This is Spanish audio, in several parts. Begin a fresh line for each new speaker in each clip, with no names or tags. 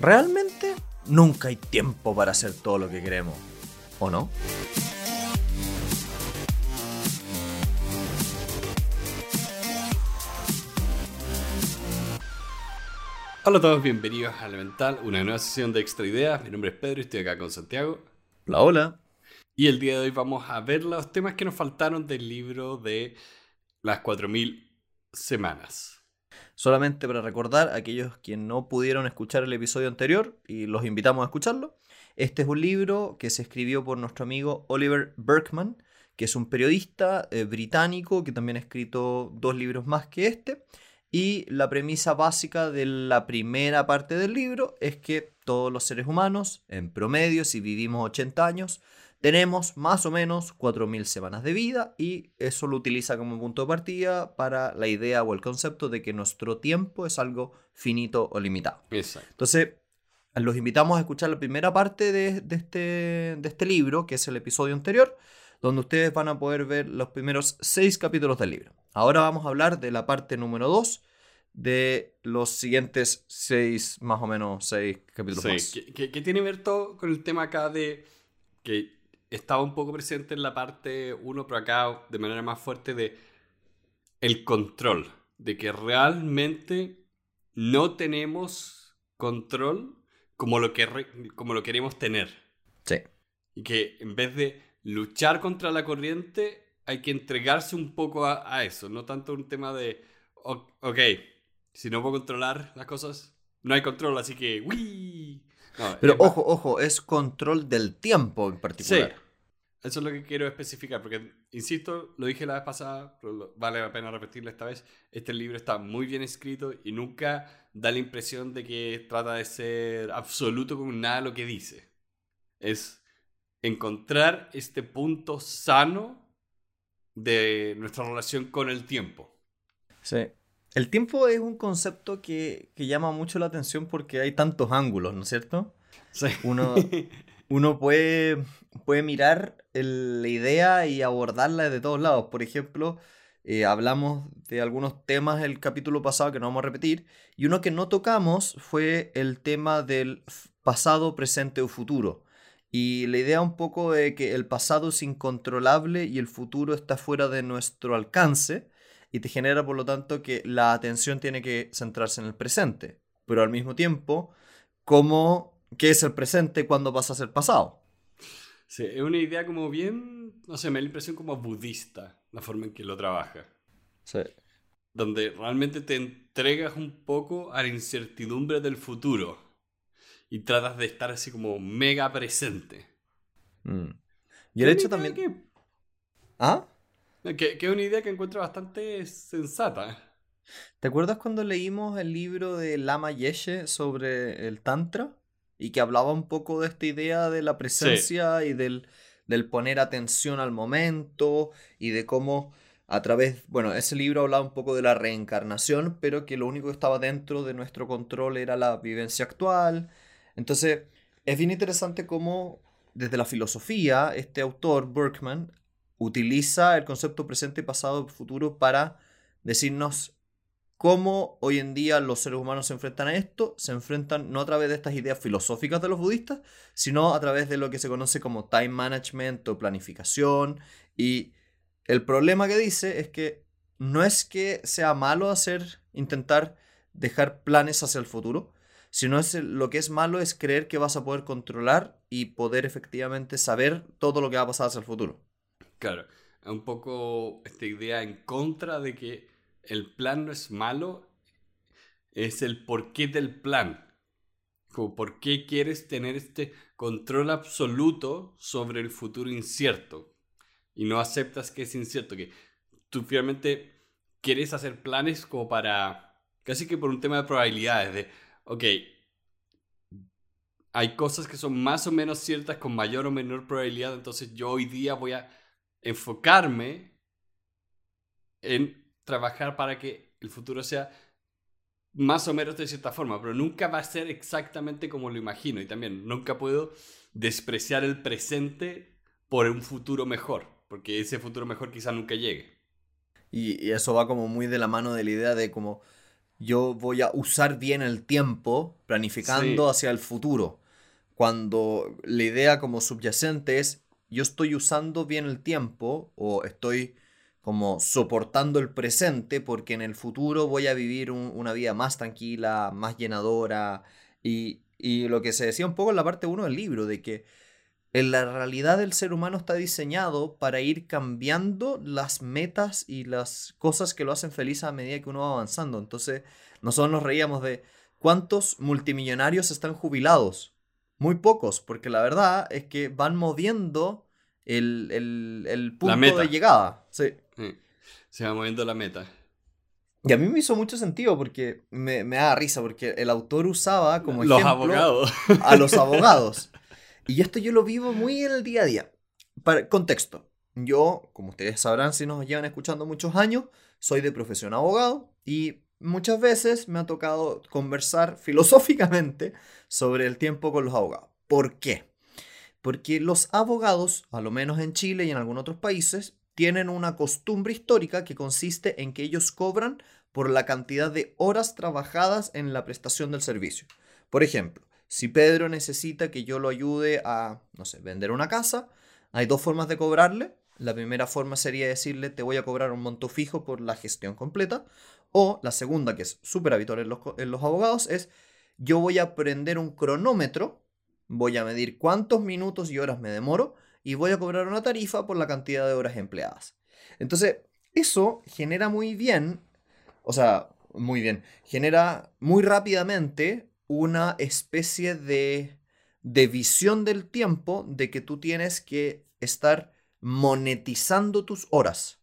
realmente nunca hay tiempo para hacer todo lo que queremos, ¿o no?
Hola a todos, bienvenidos a Elemental, una nueva sesión de Extra Ideas. Mi nombre es Pedro y estoy acá con Santiago.
Hola, hola.
Y el día de hoy vamos a ver los temas que nos faltaron del libro de las 4000 semanas.
Solamente para recordar a aquellos que no pudieron escuchar el episodio anterior y los invitamos a escucharlo. Este es un libro que se escribió por nuestro amigo Oliver Berkman, que es un periodista eh, británico que también ha escrito dos libros más que este. Y la premisa básica de la primera parte del libro es que todos los seres humanos, en promedio, si vivimos 80 años, tenemos más o menos 4.000 semanas de vida y eso lo utiliza como punto de partida para la idea o el concepto de que nuestro tiempo es algo finito o limitado.
Exacto.
Entonces, los invitamos a escuchar la primera parte de, este, de este libro, que es el episodio anterior, donde ustedes van a poder ver los primeros seis capítulos del libro. Ahora vamos a hablar de la parte número 2 de los siguientes seis, más o menos seis capítulos
sí,
más.
¿Qué tiene que ver todo con el tema acá de que estaba un poco presente en la parte 1, pero acá de manera más fuerte de el control, de que realmente no tenemos control como lo, que como lo queremos tener.
Sí.
Y que en vez de luchar contra la corriente, hay que entregarse un poco a, eso, no tanto un tema de, ok, si no puedo controlar las cosas, no hay control, así que,
Pero ojo, ojo, es control del tiempo en particular.
Sí. Eso es lo que quiero especificar, porque, insisto, lo dije la vez pasada, pero vale la pena repetirlo esta vez, este libro está muy bien escrito y nunca da la impresión de que trata de ser absoluto con nada lo que dice. Es encontrar este punto sano de nuestra relación con el tiempo.
Sí. El tiempo es un concepto que, que llama mucho la atención porque hay tantos ángulos, ¿no es cierto?
Sí.
Uno, uno puede, puede mirar la idea y abordarla de todos lados. Por ejemplo, eh, hablamos de algunos temas el capítulo pasado que no vamos a repetir, y uno que no tocamos fue el tema del pasado, presente o futuro. Y la idea un poco de que el pasado es incontrolable y el futuro está fuera de nuestro alcance y te genera por lo tanto que la atención tiene que centrarse en el presente. Pero al mismo tiempo, ¿cómo qué es el presente cuando pasa a ser pasado.
Sí, es una idea como bien, no sé, me da la impresión como budista, la forma en que lo trabaja.
Sí.
Donde realmente te entregas un poco a la incertidumbre del futuro y tratas de estar así como mega presente.
Mm. Y el hecho también... Que... ¿Ah?
Que, que es una idea que encuentro bastante sensata.
¿Te acuerdas cuando leímos el libro de Lama Yeshe sobre el Tantra? y que hablaba un poco de esta idea de la presencia y del, del, poner atención al momento y de cómo a través, bueno, ese libro hablaba un poco de la reencarnación, pero que lo único que estaba dentro de nuestro control era la vivencia actual. Entonces, es bien interesante cómo desde la filosofía este autor, Berkman, utiliza el concepto presente, pasado futuro para decirnos cómo hoy en día los seres humanos se enfrentan a esto, se enfrentan no a través de estas ideas filosóficas de los budistas, sino a través de lo que se conoce como time management o planificación. Y el problema que dice es que no es que sea malo hacer, intentar dejar planes hacia el futuro, sino es lo que es malo es creer que vas a poder controlar y poder efectivamente saber todo lo que va a pasar hacia el futuro.
Claro, un poco esta idea en contra de que el plan no es malo, es el porqué del plan. Como por qué quieres tener este control absoluto sobre el futuro incierto y no aceptas que es incierto, que tú finalmente quieres hacer planes como para, casi que por un tema de probabilidades, de, ok, hay cosas que son más o menos ciertas con mayor o menor probabilidad, entonces yo hoy día voy a enfocarme en trabajar para que el futuro sea más o menos de cierta forma, pero nunca va a ser exactamente como lo imagino. Y también nunca puedo despreciar el presente por un futuro mejor, porque ese futuro mejor quizá nunca llegue.
Y, eso va como muy de la mano de la idea de como yo voy a usar bien el tiempo planificando hacia el futuro. Cuando la idea como subyacente es yo estoy usando bien el tiempo o estoy como soportando el presente porque en el futuro voy a vivir una vida más tranquila, más llenadora y, y, lo que se decía un poco en la parte 1 del libro, de que en la realidad el ser humano está diseñado para ir cambiando las metas y las cosas que lo hacen feliz a medida que uno va avanzando. Entonces, nosotros nos reíamos de cuántos multimillonarios están jubilados. Muy pocos, porque la verdad es que van moviendo el, punto de llegada. Sí.
Se va moviendo la meta.
Y a mí me hizo mucho sentido porque me, me da risa, porque el autor usaba como ejemplo los abogados. a los abogados. Y esto yo lo vivo muy en el día a día. Para, contexto. Yo, como ustedes sabrán si nos llevan escuchando muchos años, soy de profesión abogado y muchas veces me ha tocado conversar filosóficamente sobre el tiempo con los abogados. ¿Por qué? Porque los abogados, a lo menos en Chile y en algunos otros países, tienen una costumbre histórica que consiste en que ellos cobran por la cantidad de horas trabajadas en la prestación del servicio. Por ejemplo, si Pedro necesita que yo lo ayude a, no sé, vender una casa, hay dos formas de cobrarle. La primera forma sería decirle, te voy a cobrar un monto fijo por la gestión completa. O la segunda, que es súper habitual en los, abogados, es, yo voy a prender un cronómetro, voy a medir cuántos minutos y horas me demoro y voy a cobrar una tarifa por la cantidad de horas empleadas. Entonces, eso genera muy bien, o sea, muy bien, genera muy rápidamente una especie de, de visión del tiempo de que tú tienes que estar monetizando tus horas.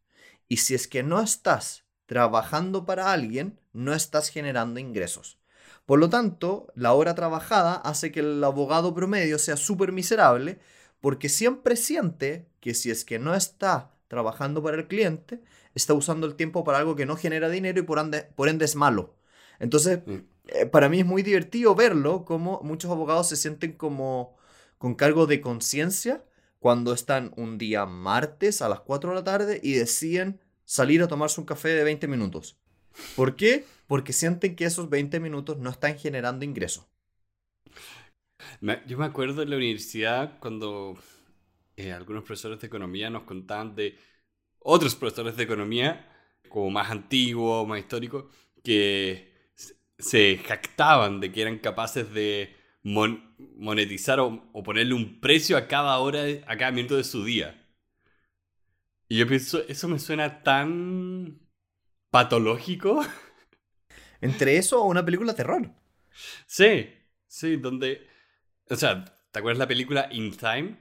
Y si es que no estás trabajando para alguien, no estás generando ingresos. Por lo tanto, la hora trabajada hace que el abogado promedio sea súper miserable porque siempre siente que si es que no está trabajando para el cliente, está usando el tiempo para algo que no genera dinero y por ende, es malo. Entonces, mm. Eh, para mí es muy divertido verlo, como muchos abogados se sienten como con cargo de conciencia cuando están un día martes a las 4 de la tarde y deciden salir a tomarse un café de 20 minutos. ¿Por qué? Porque sienten que esos 20 minutos no están generando ingresos.
Yo me acuerdo en la universidad cuando eh, algunos profesores de economía nos contaban de otros profesores de economía, como más antiguos, más históricos, que se jactaban de que eran capaces de monetizar o, ponerle un precio a cada hora, a cada minuto de su día. Y yo pienso, eso me suena tan patológico.
Entre eso o una película de terror.
Sí, sí, donde... O sea, ¿te acuerdas la película In Time?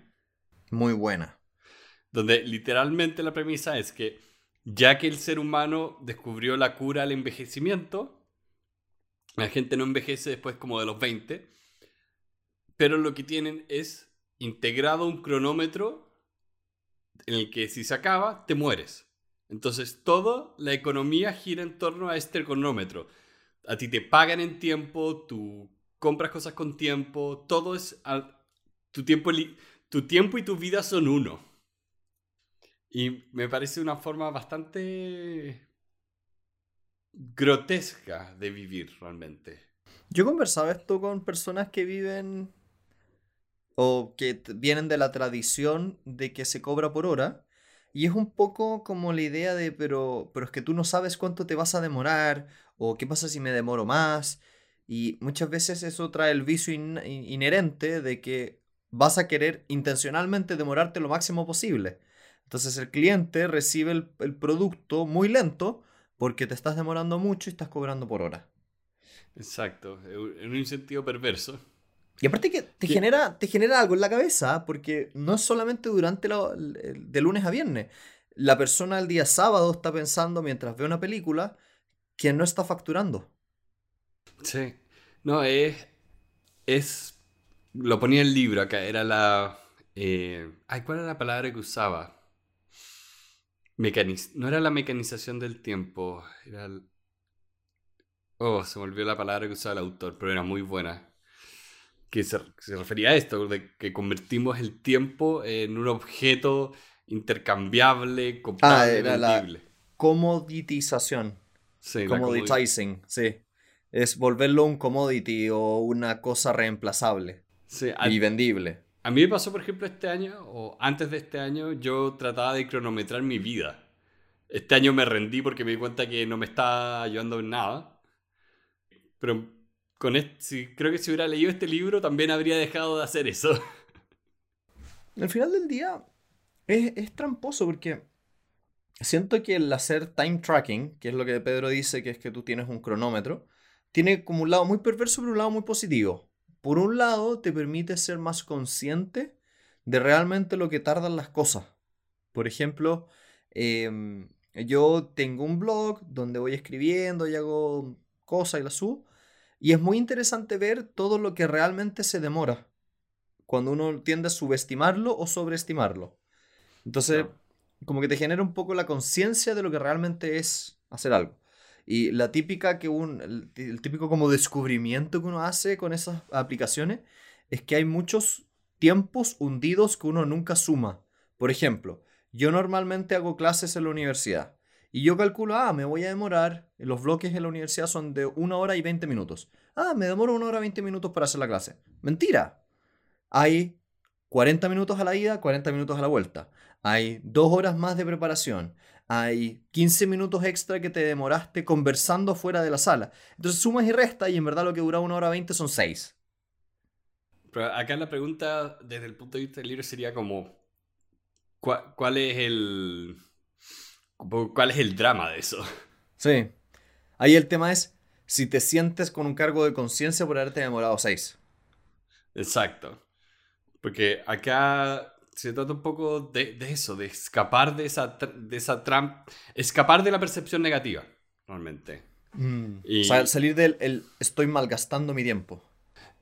Muy buena.
Donde literalmente la premisa es que ya que el ser humano descubrió la cura al envejecimiento, la gente no envejece después como de los 20. Pero lo que tienen es integrado un cronómetro en el que si se acaba, te mueres. Entonces, toda la economía gira en torno a este cronómetro. A ti te pagan en tiempo, tú compras cosas con tiempo, todo es... tu, tiempo tu tiempo y tu vida son uno. Y me parece una forma bastante grotesca de vivir realmente.
Yo conversaba esto con personas que viven o que vienen de la tradición de que se cobra por hora. Y es un poco como la idea de, pero, pero es que tú no sabes cuánto te vas a demorar, o qué pasa si me demoro más. Y muchas veces eso trae el vicio inherente de que vas a querer intencionalmente demorarte lo máximo posible. Entonces el cliente recibe el producto muy lento porque te estás demorando mucho y estás cobrando por hora.
Exacto, en un sentido perverso.
Y aparte que te, genera, te genera algo en la cabeza, porque no es solamente durante de lunes a viernes. La persona el día sábado está pensando mientras ve una película que no está facturando.
Sí. No, es. Es. Lo ponía en el libro acá, era la. Eh, ay, ¿cuál era la palabra que usaba? no era la mecanización del tiempo, era... Oh, se me olvidó la palabra que usaba el autor, pero era muy buena. Que se, refería a esto, de que convertimos el tiempo en un objeto intercambiable,
comprable, ah, era la comoditización. Sí, Commoditizing, sí. Es volverlo un commodity o una cosa reemplazable y vendible.
A mí me pasó, por ejemplo, este año, o antes de este año, yo trataba de cronometrar mi vida. Este año me rendí porque me di cuenta que no me estaba ayudando en nada. Pero con creo que si hubiera leído este libro también habría dejado de hacer eso.
Al final del día es, es tramposo porque siento que el hacer time tracking, que es lo que Pedro dice, que es que tú tienes un cronómetro, tiene como un lado muy perverso pero un lado muy positivo. Por un lado, te permite ser más consciente de realmente lo que tardan las cosas. Por ejemplo, em, yo tengo un blog donde voy escribiendo y hago cosas y las subo. Y es muy interesante ver todo lo que realmente se demora. Cuando uno tiende a subestimarlo o sobreestimarlo. Entonces, como que te genera un poco la conciencia de lo que realmente es hacer algo. Y la típica que un, el, típico como descubrimiento que uno hace con esas aplicaciones es que hay muchos tiempos hundidos que uno nunca suma. Por ejemplo, yo normalmente hago clases en la universidad y yo calculo, ah, me voy a demorar, los bloques en la universidad son de una hora y 20 minutos. Ah, me demoro una hora y 20 minutos para hacer la clase. Mentira. Hay 40 minutos a la ida, 40 minutos a la vuelta. Hay dos horas más de preparación hay 15 minutos extra que te demoraste conversando fuera de la sala. Entonces sumas y restas y en verdad lo que dura una hora 20 son 6.
Pero acá la pregunta desde el punto de vista del libro sería como, ¿cuál, es el... ¿Cuál es el drama de eso?
Sí. Ahí el tema es si te sientes con un cargo de conciencia por haberte demorado 6.
Exacto. Porque acá se trata un poco de, eso, de escapar de esa, de esa trampa, escapar de la percepción negativa, normalmente.
Mm. Y... salir del el, estoy malgastando mi tiempo.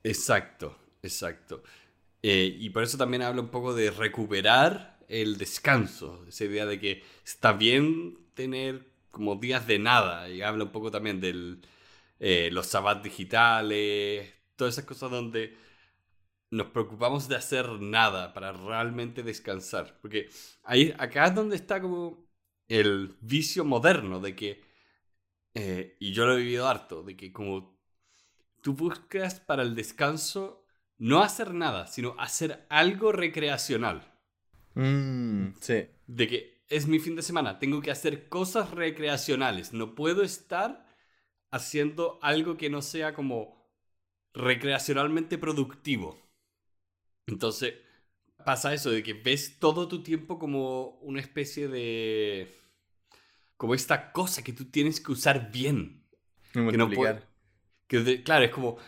Exacto, exacto. Eh, y por eso también habla un poco de recuperar el descanso, esa idea de que está bien tener como días de nada, y habla un poco también de eh, los sabbats digitales, todas esas cosas donde nos preocupamos de hacer nada para realmente descansar. Porque ahí, acá es donde está como el vicio moderno de que, eh, y yo lo he vivido harto, de que como tú buscas para el descanso no hacer nada, sino hacer algo recreacional.
Mm, sí.
De que es mi fin de semana, tengo que hacer cosas recreacionales, no puedo estar haciendo algo que no sea como recreacionalmente productivo. Entonces, pasa eso de que ves todo tu tiempo como una especie de... como esta cosa que tú tienes que usar bien. que no puede, que claro, es como...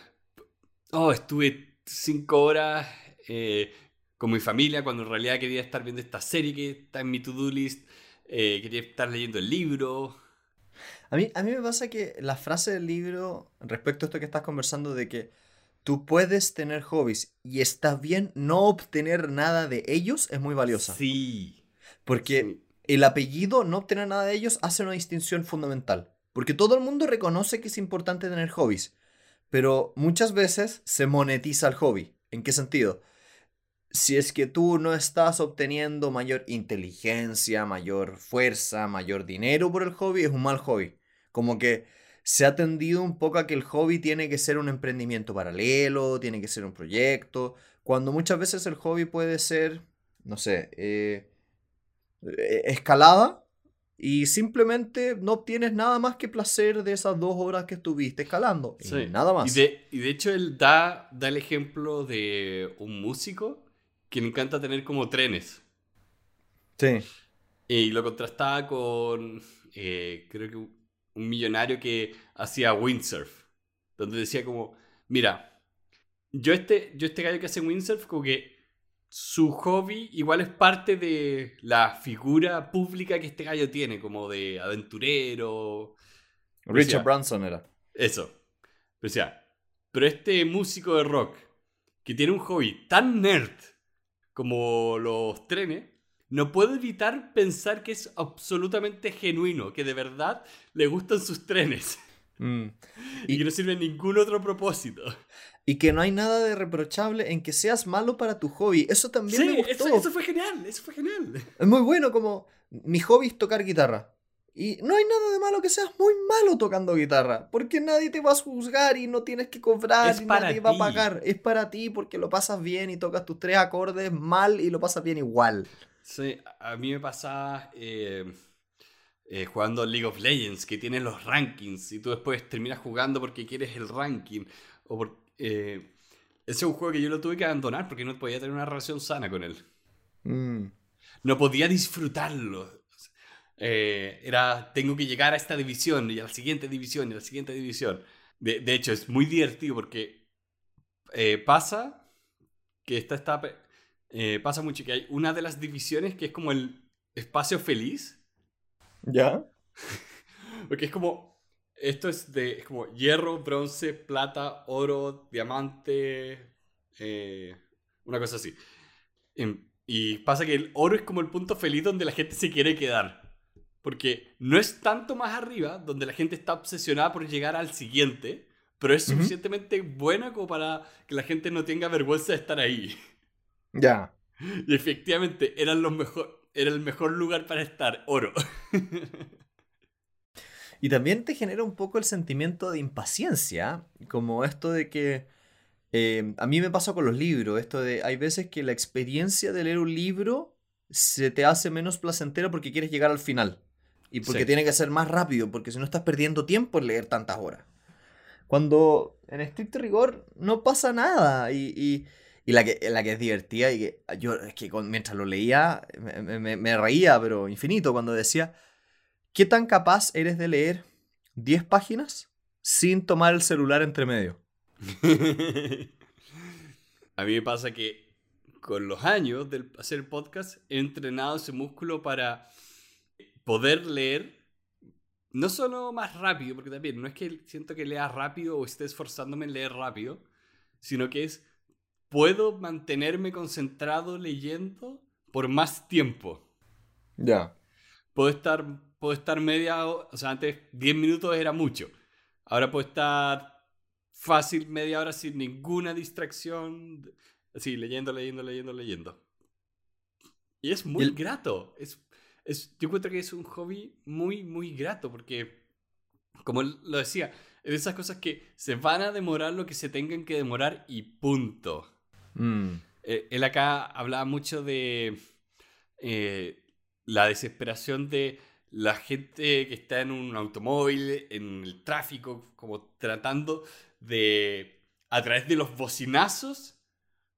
Oh, estuve cinco horas eh, con mi familia cuando en realidad quería estar viendo esta serie que está en mi to-do list. Eh, quería estar leyendo el libro.
A mí, a mí me pasa que la frase del libro, respecto a esto que estás conversando, de que tú puedes tener hobbies y está bien no obtener nada de ellos, es muy valiosa.
Sí.
Porque el apellido no obtener nada de ellos hace una distinción fundamental. Porque todo el mundo reconoce que es importante tener hobbies, pero muchas veces se monetiza el hobby. ¿En qué sentido? Si es que tú no estás obteniendo mayor inteligencia, mayor fuerza, mayor dinero por el hobby, es un mal hobby. Como que se ha tendido un poco a que el hobby tiene que ser un emprendimiento paralelo, tiene que ser un proyecto, cuando muchas veces el hobby puede ser, no sé, eh, eh, escalada y simplemente no obtienes nada más que placer de esas dos horas que estuviste escalando. Y nada más.
Y de, y de, hecho él da, da el ejemplo de un músico que le encanta tener como trenes.
Sí.
Y lo contrastaba con, eh, creo que un millonario que hacía windsurf. Donde decía como, mira, yo este, yo este gallo que hace windsurf, como que su hobby igual es parte de la figura pública que este gallo tiene, como de aventurero.
Richard Branson era.
Eso. Pero, sea, pero este músico de rock que tiene un hobby tan nerd como los trenes, no puedo evitar pensar que es absolutamente genuino, que de verdad le gustan sus trenes. Mm. Y, que no sirve ningún otro propósito.
Y que no hay nada de reprochable en que seas malo para tu hobby. Eso también me gustó.
Eso, eso fue genial, eso fue genial.
Es muy bueno como mi hobby es tocar guitarra. Y no hay nada de malo que seas muy malo tocando guitarra, porque nadie te va a juzgar y no tienes que cobrar y nadie va a pagar. Es para ti porque lo pasas bien y tocas tus tres acordes mal y lo pasas bien igual.
Sí, a mí me pasaba eh, eh, jugando League of Legends, que tiene los rankings y tú después terminas jugando porque quieres el ranking. O por, eh, ese es un juego que yo lo tuve que abandonar porque no podía tener una relación sana con él. Mm. No podía disfrutarlo. Eh, era, tengo que llegar a esta división y a la siguiente división y a la siguiente división. De, hecho, es muy divertido porque eh, pasa que esta está... Eh, pasa mucho que hay una de las divisiones que es como el espacio feliz.
¿Ya?
porque es como... Esto es de es como hierro, bronce, plata, oro, diamante, una cosa así. Em, y pasa que el oro es como el punto feliz donde la gente se quiere quedar. Porque no es tanto más arriba, donde la gente está obsesionada por llegar al siguiente, pero es suficientemente buena como para que la gente no tenga vergüenza de estar ahí.
Ya.
Y efectivamente, era, lo mejor, era el mejor lugar para estar, oro.
y también te genera un poco el sentimiento de impaciencia, como esto de que eh, a mí me pasa con los libros, esto de hay veces que la experiencia de leer un libro se te hace menos placentera porque quieres llegar al final. Y porque tiene que ser más rápido, porque si no estás perdiendo tiempo en leer tantas horas. Cuando en estricto rigor no pasa nada. Y, la, que, la que es divertida y que yo es que mientras lo leía me, reía, pero infinito, cuando decía, ¿qué tan capaz eres de leer 10 páginas sin tomar el celular entre medio?
A mí me pasa que con los años de hacer podcast he entrenado ese músculo para poder leer, no solo más rápido, porque también no es que siento que lea rápido o esté esforzándome en leer rápido, sino que es, puedo mantenerme concentrado leyendo por más tiempo.
Ya.
Puedo estar, puedo estar media, o sea, antes 10 minutos era mucho. Ahora puedo estar fácil media hora sin ninguna distracción, así, leyendo, leyendo, leyendo, leyendo. Y es muy grato, es yo encuentro que es un hobby muy, muy grato porque, como lo decía, es de esas cosas que se van a demorar lo que se tengan que demorar y punto. Mm. Eh, él acá hablaba mucho de eh, la desesperación de la gente que está en un automóvil, en el tráfico, como tratando de, a través de los bocinazos,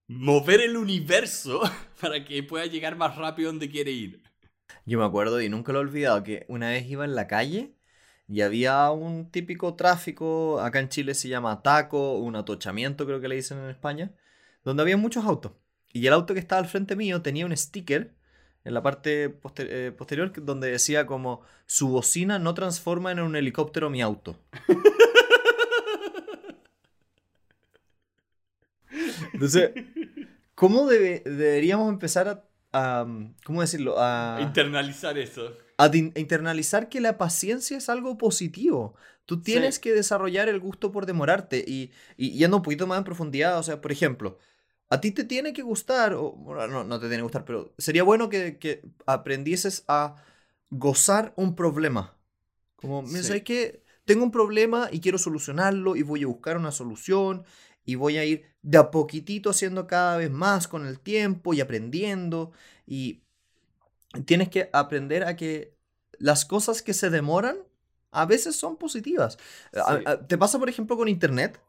mover el universo para que pueda llegar más rápido donde quiere ir.
Yo me acuerdo y nunca lo he olvidado que una vez iba en la calle y había un típico tráfico, acá en Chile se llama taco, un atochamiento creo que le dicen en España, donde había muchos autos. Y el auto que estaba al frente mío tenía un sticker en la parte eh, posterior donde decía como su bocina no transforma en un helicóptero mi auto. Entonces, ¿cómo deberíamos empezar a ¿cómo decirlo? A
internalizar eso.
A internalizar que la paciencia es algo positivo. Tú tienes que desarrollar el gusto por demorarte y, y yendo un poquito más en profundidad, o sea, por ejemplo, a ti te tiene que gustar, o no, no te tiene que gustar, pero sería bueno que, que aprendieses a gozar un problema. Como, me sé que tengo un problema y quiero solucionarlo y voy a buscar una solución y voy a ir de a poquitito haciendo cada vez más con el tiempo y aprendiendo y tienes que aprender a que las cosas que se demoran a veces son positivas. ¿Te pasa, por ejemplo, con Internet?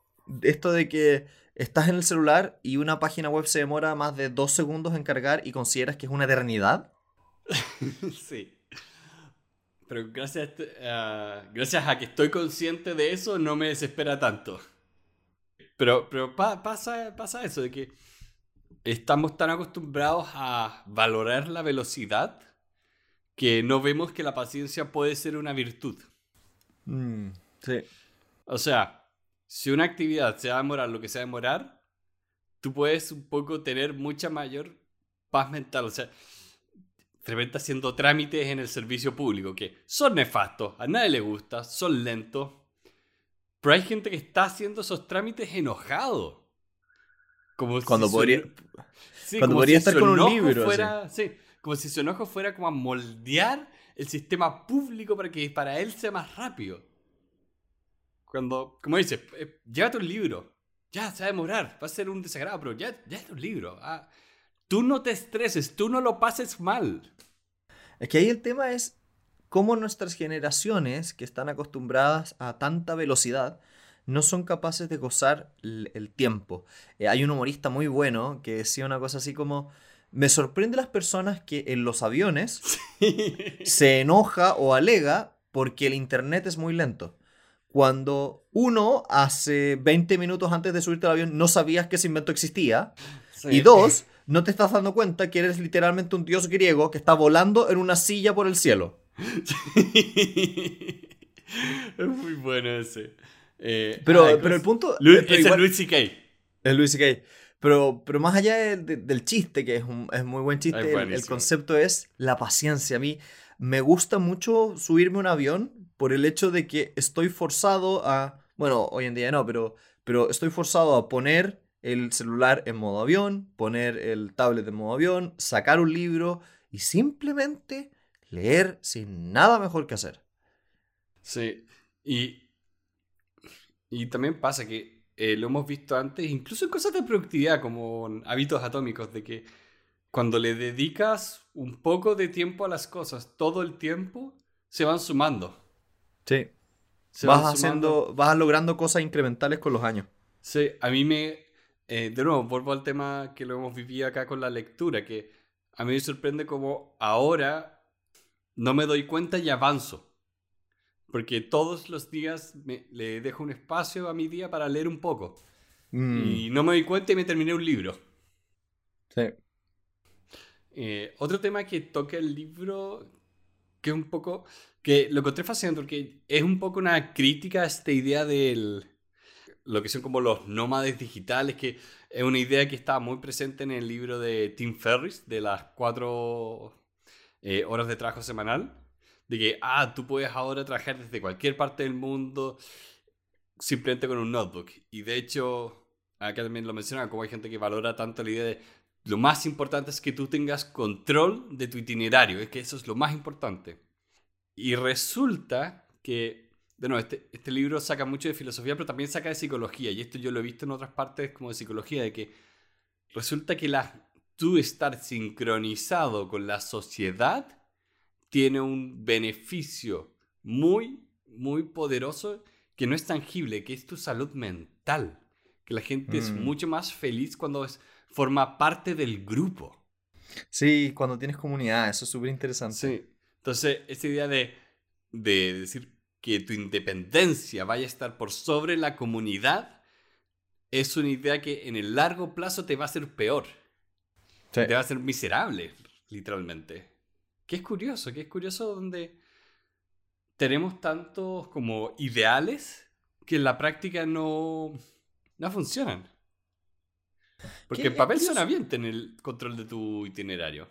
Esto de que estás en el celular y una página web se demora más de dos segundos en cargar y consideras que es una eternidad.
sí. Pero gracias, gracias a que estoy consciente de eso, no me desespera tanto. Pero, pero pasa, pasa eso, de que estamos tan acostumbrados a valorar la velocidad que no vemos que la paciencia puede ser una virtud.
Mm, sí.
O sea, si una actividad se va a demorar lo que se va a demorar, tú puedes un poco tener mucha mayor paz mental. O sea, de repente haciendo trámites en el servicio público que son nefastos, a nadie le gusta, son lentos, pero hay gente que está haciendo esos trámites enojado.
Como cuando podría, cuando podría estar con un libro.
Fuera, sí, como si su enojo fuera como a moldear el sistema público para que para él sea más rápido. Cuando, como dice, eh, llévate un libro. Ya, se va a demorar, va a ser un desagrado, pero ya, ya es un libro. Ah, tú no te estreses, tú no lo pases mal.
Es que ahí el tema es cómo nuestras generaciones, que están acostumbradas a tanta velocidad, no son capaces de gozar el, tiempo. Eh, hay un humorista muy bueno que decía una cosa así como, me sorprende las personas que en los aviones se enoja o alega porque el internet es muy lento. Cuando uno, hace 20 minutos antes de subirte al avión, no sabías que ese invento existía. Y dos, no te estás dando cuenta que eres literalmente un dios griego que está volando en una silla por el cielo.
Es muy bueno ese.
Eh, pero, pero el punto.
es el Luis C.K.
Es Luis C.K. Pero, pero más allá del chiste, que es un es muy buen chiste, el, concepto es la paciencia. A mí me gusta mucho subirme a un avión por el hecho de que estoy forzado a. Bueno, hoy en día no, pero, pero estoy forzado a poner el celular en modo avión, poner el tablet en modo avión, sacar un libro y simplemente leer sin nada mejor que hacer.
Sí, y y también pasa que eh, lo hemos visto antes, incluso en cosas de productividad, como hábitos atómicos, de que cuando le dedicas un poco de tiempo a las cosas, todo el tiempo, se van sumando.
Sí. vas, haciendo, vas logrando cosas incrementales con los años.
Sí, a mí me... Eh, de nuevo, vuelvo al tema que lo hemos vivido acá con la lectura, que a mí me sorprende como ahora no me doy cuenta y avanzo. Porque todos los días me, le dejo un espacio a mi día para leer un poco. Mm. Y no me doy cuenta y me terminé un libro.
Sí.
Eh, otro tema que toca el libro, que es un poco. que lo encontré fascinante porque es un poco una crítica a esta idea del. lo que son como los nómades digitales, que es una idea que estaba muy presente en el libro de Tim Ferris, de las cuatro eh, horas de trabajo semanal de que, ah, tú puedes ahora trabajar desde cualquier parte del mundo simplemente con un notebook. Y de hecho, acá también lo mencionaba, como hay gente que valora tanto la idea de lo más importante es que tú tengas control de tu itinerario, es que eso es lo más importante. Y resulta que, de nuevo, este, este libro saca mucho de filosofía, pero también saca de psicología, y esto yo lo he visto en otras partes como de psicología, de que resulta que la, tú estar sincronizado con la sociedad tiene un beneficio muy, muy poderoso que no es tangible, que es tu salud mental. Que la gente es mm. mucho más feliz cuando es, forma parte del grupo.
Sí, cuando tienes comunidad, eso es súper interesante.
Sí. Entonces, esa idea de, de decir que tu independencia vaya a estar por sobre la comunidad es una idea que en el largo plazo te va a hacer peor. Te va a hacer miserable, literalmente. Que es curioso, que es curioso donde tenemos tantos como ideales que en la práctica no, no funcionan. Porque en papel suena bien tener el control de tu itinerario.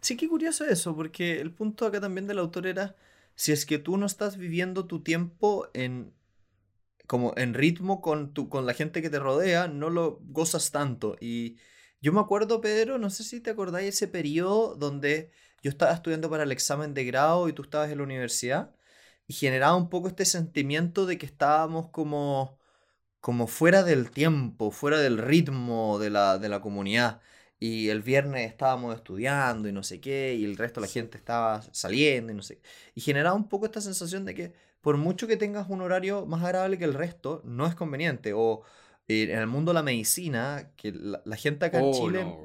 Sí, qué curioso eso, porque el punto acá también del autor era, si es que tú no estás viviendo tu tiempo en como en ritmo con, tu, con la gente que te rodea, no lo gozas tanto. Y yo me acuerdo, Pedro, no sé si te acordáis ese periodo donde yo estaba estudiando para el examen de grado y tú estabas en la universidad y generaba un poco este sentimiento de que estábamos como, como fuera del tiempo, fuera del ritmo de la, de la comunidad. Y el viernes estábamos estudiando y no sé qué, y el resto de la gente estaba saliendo y no sé. Y generaba un poco esta sensación de que por mucho que tengas un horario más agradable que el resto, no es conveniente. O en el mundo de la medicina, que la, gente acá en oh, Chile,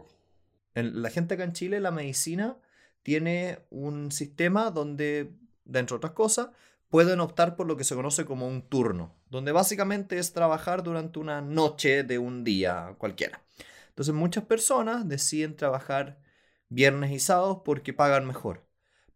en, la gente acá en Chile, la medicina tiene un sistema donde, dentro de otras cosas, pueden optar por lo que se conoce como un turno, donde básicamente es trabajar durante una noche de un día cualquiera. Entonces muchas personas deciden trabajar viernes y sábados porque pagan mejor.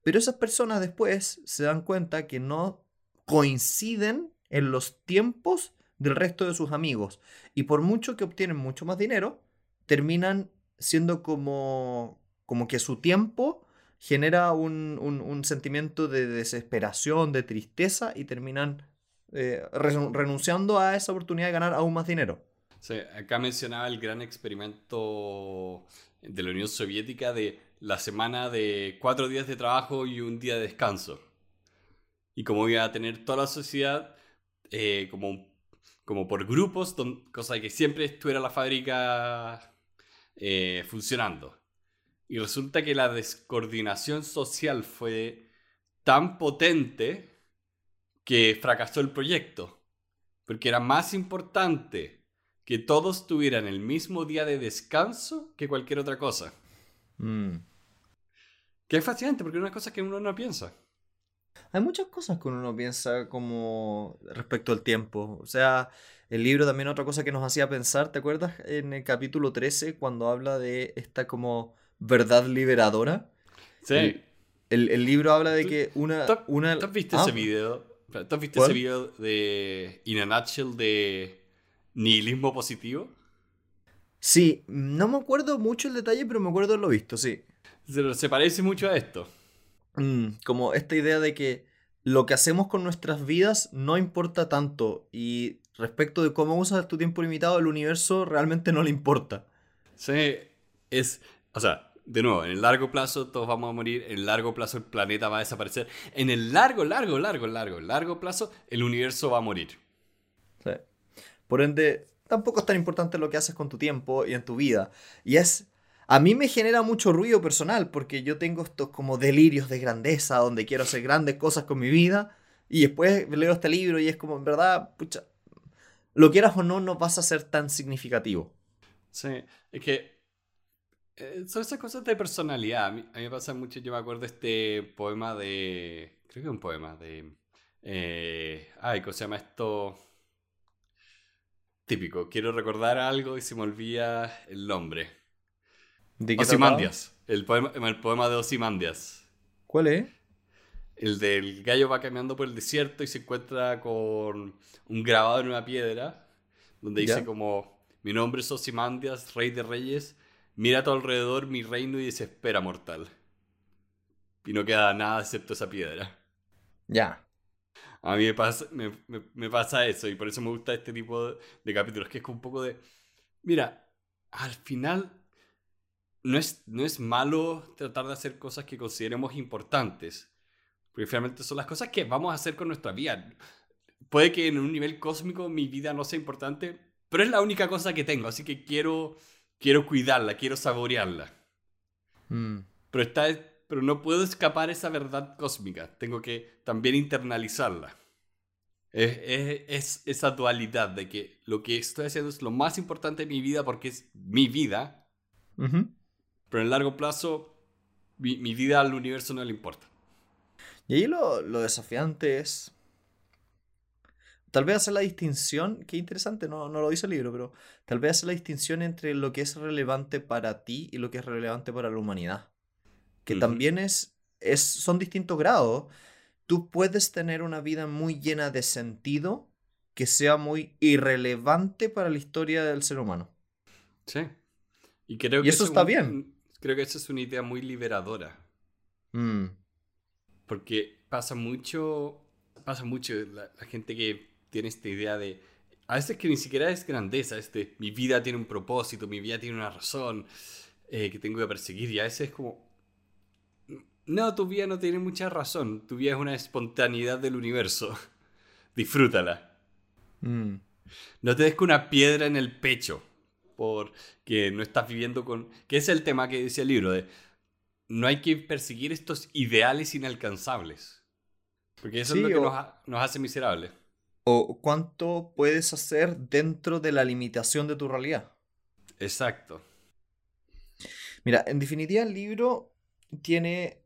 Pero esas personas después se dan cuenta que no coinciden en los tiempos del resto de sus amigos. Y por mucho que obtienen mucho más dinero, terminan siendo como, como que su tiempo genera un, sentimiento de desesperación, de tristeza y terminan eh, renunciando a esa oportunidad de ganar aún más dinero.
acá mencionaba el gran experimento de la Unión Soviética de la semana de cuatro días de trabajo y un día de descanso. Y como iba a tener toda la sociedad eh, como, como por grupos, cosa que siempre estuviera la fábrica eh, funcionando. Y resulta que la descoordinación social fue tan potente que fracasó el proyecto. Porque era más importante que todos tuvieran el mismo día de descanso que cualquier otra cosa. Mm. Que es fascinante porque es una cosa que uno no piensa.
Hay muchas cosas que uno no piensa como respecto al tiempo. O sea, el libro también otra cosa que nos hacía pensar, ¿te acuerdas? En el capítulo 13 cuando habla de esta como verdad liberadora. Sí. El, libro habla de que una... ¿Tú, una...
¿tú has visto ese ah. video? ¿Tú has visto ese video de In a Nutshell de nihilismo positivo?
Sí, no me acuerdo mucho el detalle, pero me acuerdo de lo visto, sí.
Se, parece mucho a esto.
Mm, como esta idea de que lo que hacemos con nuestras vidas no importa tanto y respecto de cómo usas tu tiempo limitado, el universo realmente no le importa.
Sí, es, o sea, de nuevo, en el largo plazo todos vamos a morir, en el largo plazo el planeta va a desaparecer, en el largo, largo, largo, largo, largo plazo el universo va a morir.
Sí. Por ende, tampoco es tan importante lo que haces con tu tiempo y en tu vida. Y es a mí me genera mucho ruido personal porque yo tengo estos como delirios de grandeza donde quiero hacer grandes cosas con mi vida y después leo este libro y es como, en verdad, pucha, lo quieras o no, no vas a ser tan significativo.
Sí, es que eh, son esas cosas de personalidad. A mí, me pasa mucho, yo me acuerdo de este poema de, creo que un poema de, eh, ay, ¿cómo se llama esto? Típico, quiero recordar algo y se me olvida el nombre. Osimandias. El poema, el poema de Osimandias.
¿Cuál es?
El del gallo va caminando por el desierto y se encuentra con un grabado en una piedra donde dice como mi nombre es Osimandias, rey de reyes, mira a tu alrededor mi reino y desespera mortal. Y no queda nada excepto esa piedra. Ya. A mí me pasa, me, pasa eso y por eso me gusta este tipo de, de capítulos, que es como un poco de, mira, al final no es, no es malo tratar de hacer cosas que consideremos importantes, porque finalmente son las cosas que vamos a hacer con nuestra vida. Puede que en un nivel cósmico mi vida no sea importante, pero es la única cosa que tengo, así que quiero, quiero cuidarla, quiero saborearla. Mm. Pero, está, pero no puedo escapar esa verdad cósmica, tengo que también internalizarla. Es, es, esa dualidad de que lo que estoy haciendo es lo más importante de mi vida porque es mi vida, pero en el largo plazo, mi, vida al universo no le importa.
Y ahí lo, desafiante es. Tal vez hacer la distinción, qué interesante, no, no lo dice el libro, pero tal vez hacer la distinción entre lo que es relevante para ti y lo que es relevante para la humanidad. Que también es, es, son distintos grados. Tú puedes tener una vida muy llena de sentido que sea muy irrelevante para la historia del ser humano.
Sí. Y creo que
eso está bien.
Creo que esa es una idea muy liberadora. Mm. Porque pasa mucho, pasa mucho la, gente que tiene esta idea de, a veces que ni siquiera es grandeza, este, mi vida tiene un propósito, mi vida tiene una razón eh, que tengo que perseguir, y a veces es como, no, tu vida no tiene mucha razón, tu vida es una espontaneidad del universo, disfrútala. Mm. No te des con una piedra en el pecho porque no estás viviendo con... que es el tema que dice el libro, de no hay que perseguir estos ideales inalcanzables, porque eso es lo que nos, nos hace miserables.
O cuánto puedes hacer dentro de la limitación de tu realidad.
Exacto.
Mira, en definitiva el libro tiene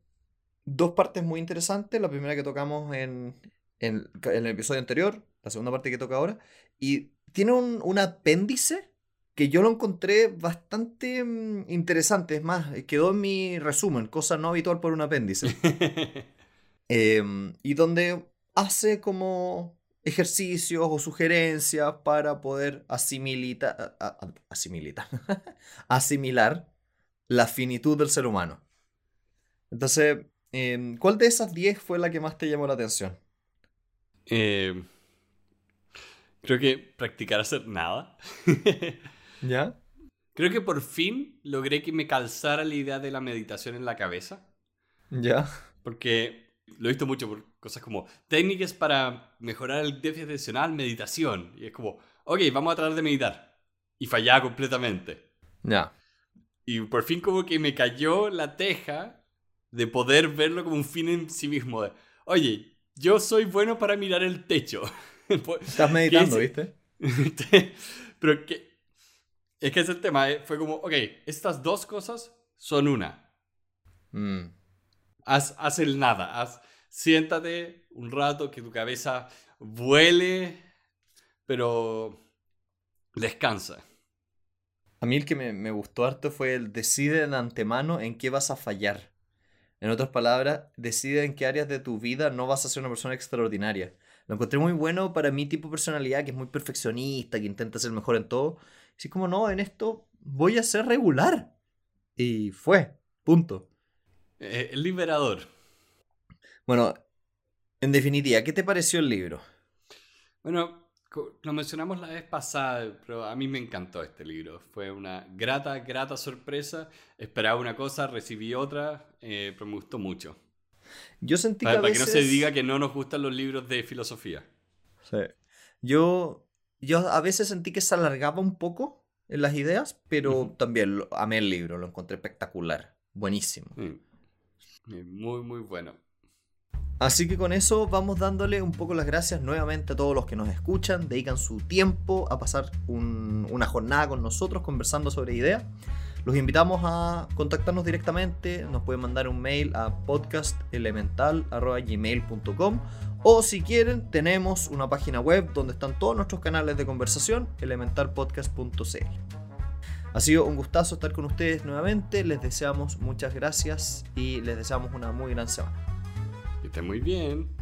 dos partes muy interesantes. La primera que tocamos en, en, el episodio anterior, la segunda parte que toca ahora. Y tiene un, un apéndice que yo lo encontré bastante mm, interesante. Es más, quedó en mi resumen, cosa no habitual por un apéndice. Em, y donde hace como ejercicios o sugerencias para poder asimilita, asimilar la finitud del ser humano. Entonces, em, ¿cuál de esas 10 fue la que más te llamó la atención?
Eh, Creo que practicar hacer nada.
¿Ya?
Creo que por fin logré que me calzara la idea de la meditación en la cabeza.
¿Ya?
Porque lo he visto mucho por cosas como técnicas para mejorar el déficit atencional, meditación. Y es como, ok, vamos a tratar de meditar. Y fallaba completamente.
Ya.
Y por fin como que me cayó la teja de poder verlo como un fin en sí mismo. De, Oye, yo soy bueno para mirar el techo.
Estás meditando, ¿viste?
Pero que... Es que ese tema eh, fue como, ok, estas dos cosas son una.
Mm.
Haz, haz el nada, haz, siéntate un rato, que tu cabeza vuele, pero descansa.
A mí el que me, me gustó harto fue el decide de antemano en qué vas a fallar. En otras palabras, decide en qué áreas de tu vida no vas a ser una persona extraordinaria. Lo encontré muy bueno para mi tipo de personalidad, que es muy perfeccionista, que intenta ser mejor en todo. Así como, no, en esto voy a ser regular. Y fue, punto.
Eh, el liberador.
Bueno, en definitiva, ¿qué te pareció el libro?
Bueno, lo mencionamos la vez pasada, pero a mí me encantó este libro. Fue una grata, grata sorpresa. Esperaba una cosa, recibí otra, eh, pero me gustó mucho.
Yo sentí que
Para,
a
para que no se diga que no nos gustan los libros de filosofía.
Sí. Yo, yo a veces sentí que se alargaba un poco en las ideas, pero también lo- amé el libro, lo encontré espectacular, buenísimo.
Mm. Muy, muy bueno.
Así que con eso vamos dándole un poco las gracias nuevamente a todos los que nos escuchan, dedican su tiempo a pasar un- una jornada con nosotros conversando sobre ideas. Los invitamos a contactarnos directamente, nos pueden mandar un mail a podcastelemental.gmail.com o si quieren tenemos una página web donde están todos nuestros canales de conversación, elementalpodcast.cl. Ha sido un gustazo estar con ustedes nuevamente, les deseamos muchas gracias y les deseamos una muy gran semana.
Que esté muy bien.